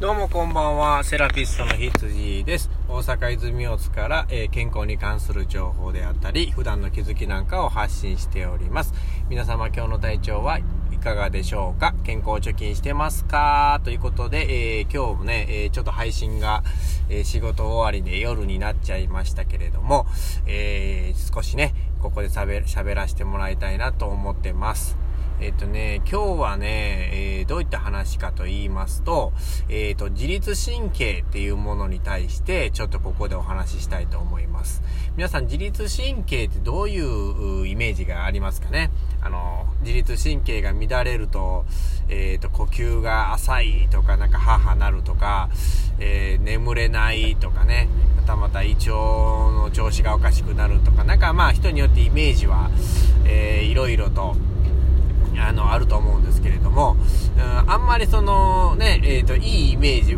どうもこんばんは、セラピストの羊です。大阪泉大津から、えー、健康に関する情報であったり、普段の気づきなんかを発信しております。皆様今日の体調はいかがでしょうか？健康貯金してますか？ということで、えー、今日もね、えー、ちょっと配信が、え仕事終わりで夜になっちゃいましたけれども、え少しね、ここで喋らせてもらいたいなと思ってます。えっ、とね、今日はね、えー、どういった話かと言いますと、えっ、ー、と、自律神経っていうものに対して、ちょっとここでお話ししたいと思います。皆さん、自律神経ってどういうイメージがありますかね？あの、自律神経が乱れると、えっ、と、呼吸が浅いとか、なんか母なるとか、え、眠れないとかね、またまた胃腸の調子がおかしくなるとか、なんかまあ人によってイメージは、えー、いろいろと、あの、あると思うんですけれども、うん、あんまりその、ね、えっ、ー、と、いいイメージ、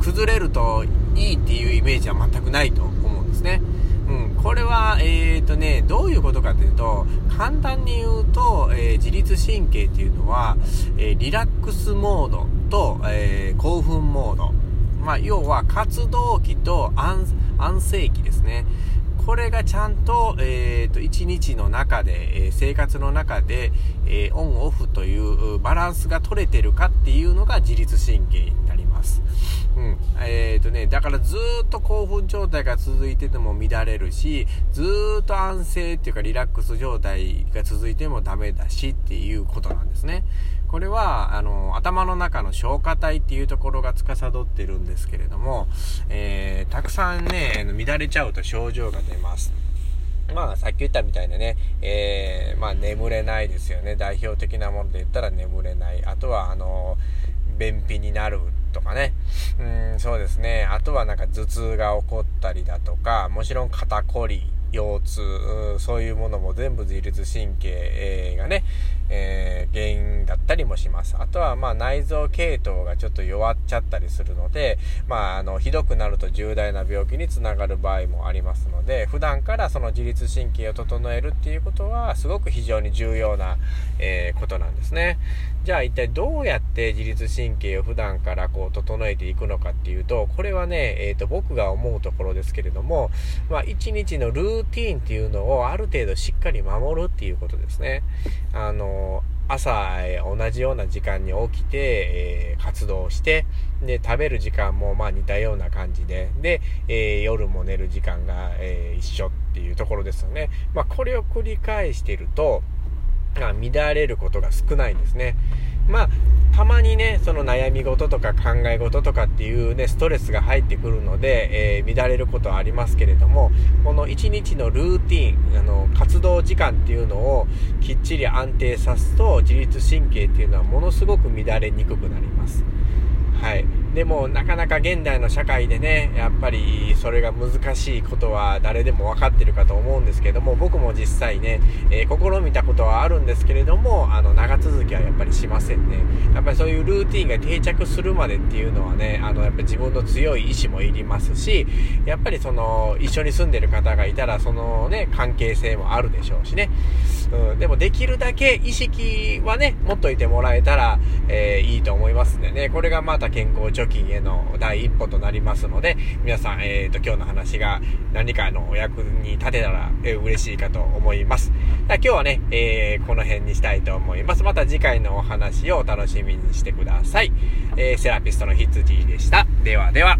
崩れるといいっていうイメージは全くないと思うんですね。うん、これは、えっ、ー、とね、どういうことかというと、簡単に言うと、えー、自律神経っていうのは、えー、リラックスモードと、え興奮モード。まあ、要は活動期と安静期ですね。これがちゃんと、えっ、ー、と、一日の中で、えー、生活の中で、えー、オンオフというバランスが取れてるかっていうのが自律神経になります。うん。えっ、とね、だからずっと興奮状態が続いてても乱れるし、ずっと安静っていうかリラックス状態が続いてもダメだしっていうことなんですね。これは、あの、頭の中の消化体っていうところが司ってるんですけれども、えー、たくさんね、乱れちゃうと症状が出ます。まあ、さっき言ったみたいなね、えー、まあ、眠れないですよね。代表的なもので言ったら眠れない。あとは、あの、便秘になるとかね。うん、そうですね。あとはなんか頭痛が起こったりだとか、もちろん肩こり、腰痛、そういうものも全部自律神経がね、たりもします。あとは、まあ、内臓系統がちょっと弱っちゃったりするので、まあ、あの、ひどくなると重大な病気につながる場合もありますので、普段からその自律神経を整えるっていうことは、すごく非常に重要な、えー、ことなんですね。じゃあ、一体どうやって自律神経を普段からこう、整えていくのかっていうと、これはね、えっ、ー、と、僕が思うところですけれども、まあ、一日のルーティーンっていうのをある程度しっかり守るっていうことですね。あの、朝、同じような時間に起きて、えー、活動して、で、食べる時間もまあ似たような感じで、で、えー、夜も寝る時間が、え、一緒っていうところですよね。まあ、これを繰り返していると、乱れることが少ないんですね。まあ、たまにね、その悩み事とか考え事とかっていうね、ストレスが入ってくるので、えー、乱れることはありますけれども、この一日のルーティン、あの、活動時間っていうのをきっちり安定さすと、自律神経っていうのはものすごく乱れにくくなります。はい。でも、なかなか現代の社会でね、やっぱりそれが難しいことは誰でも分かってるかと思うんですけども、僕も実際ね、えー、試みたことはあるんですけれども、あの、長しませんね。やっぱりそういうルーティンが定着するまでっていうのはね、あの、やっぱ自分の強い意志もいりますし、やっぱりその、一緒に住んでる方がいたら、そのね、関係性もあるでしょうしね。うん、でもできるだけ意識はね、持っといてもらえたら、えー、いいと思いますんでね、これがまた健康貯金への第一歩となりますので、皆さん、えっ、ー、と、今日の話が何かのお役に立てたら、えー、嬉しいかと思います。今日はね、えー、この辺にしたいと思います。また次回のお話をお楽しみにしてください。えー、セラピストの羊でした。ではでは。